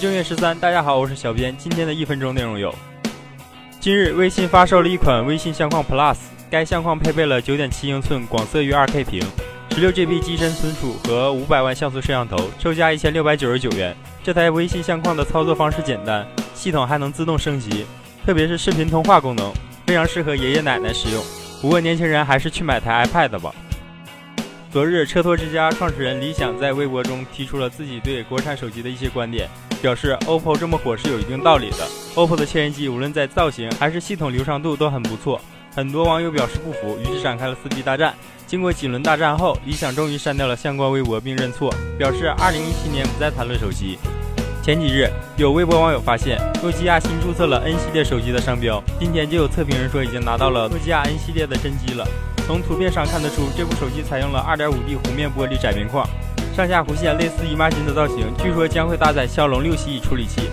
正月十三，大家好，我是小编。今天的一分钟内容有：今日，微信发售了一款微信相框 Plus，该相框配备了九点七英寸广色域 2K 屏，十六 GB 机身存储和五百万像素摄像头，售价一千六百九十九元。这台微信相框的操作方式简单，系统还能自动升级，特别是视频通话功能，非常适合爷爷奶奶使用。不过年轻人还是去买台 iPad 吧。昨日，车托之家创始人李想在微博中提出了自己对国产手机的一些观点，表示 OPPO 这么火是有一定道理的。OPPO 的千元机无论在造型还是系统流畅度都很不错，很多网友表示不服，于是展开了撕逼大战。经过几轮大战后，李想终于删掉了相关微博并认错，表示2017年不再谈论手机。前几日，有微博网友发现诺基亚新注册了 N 系列手机的商标，今天就有测评人说已经拿到了诺基亚 N 系列的真机了。从图片上看得出，这部手机采用了 2.5D 弧面玻璃窄边框，上下弧线类似姨妈巾的造型。据说将会搭载骁龙六系处理器。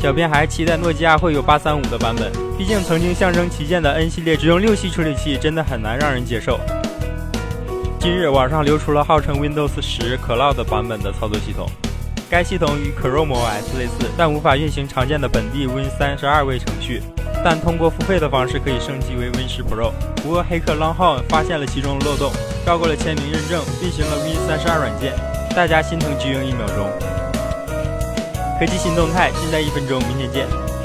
小编还期待诺基亚会有835的版本，毕竟曾经象征旗舰的 N 系列只用六系处理器，真的很难让人接受。近日，网上流出了号称 Windows 10 Cloud 版本的操作系统，该系统与 Chrome OS 类似，但无法运行常见的本地 Win32 位程序。但通过付费的方式可以升级为 Win10 Pro。不过黑客 l o n g h o n 发现了其中的漏洞，绕过了签名认证，运行了 Win32 软件，大家心疼巨婴一秒钟。科技新动态，尽在一分钟，明天见。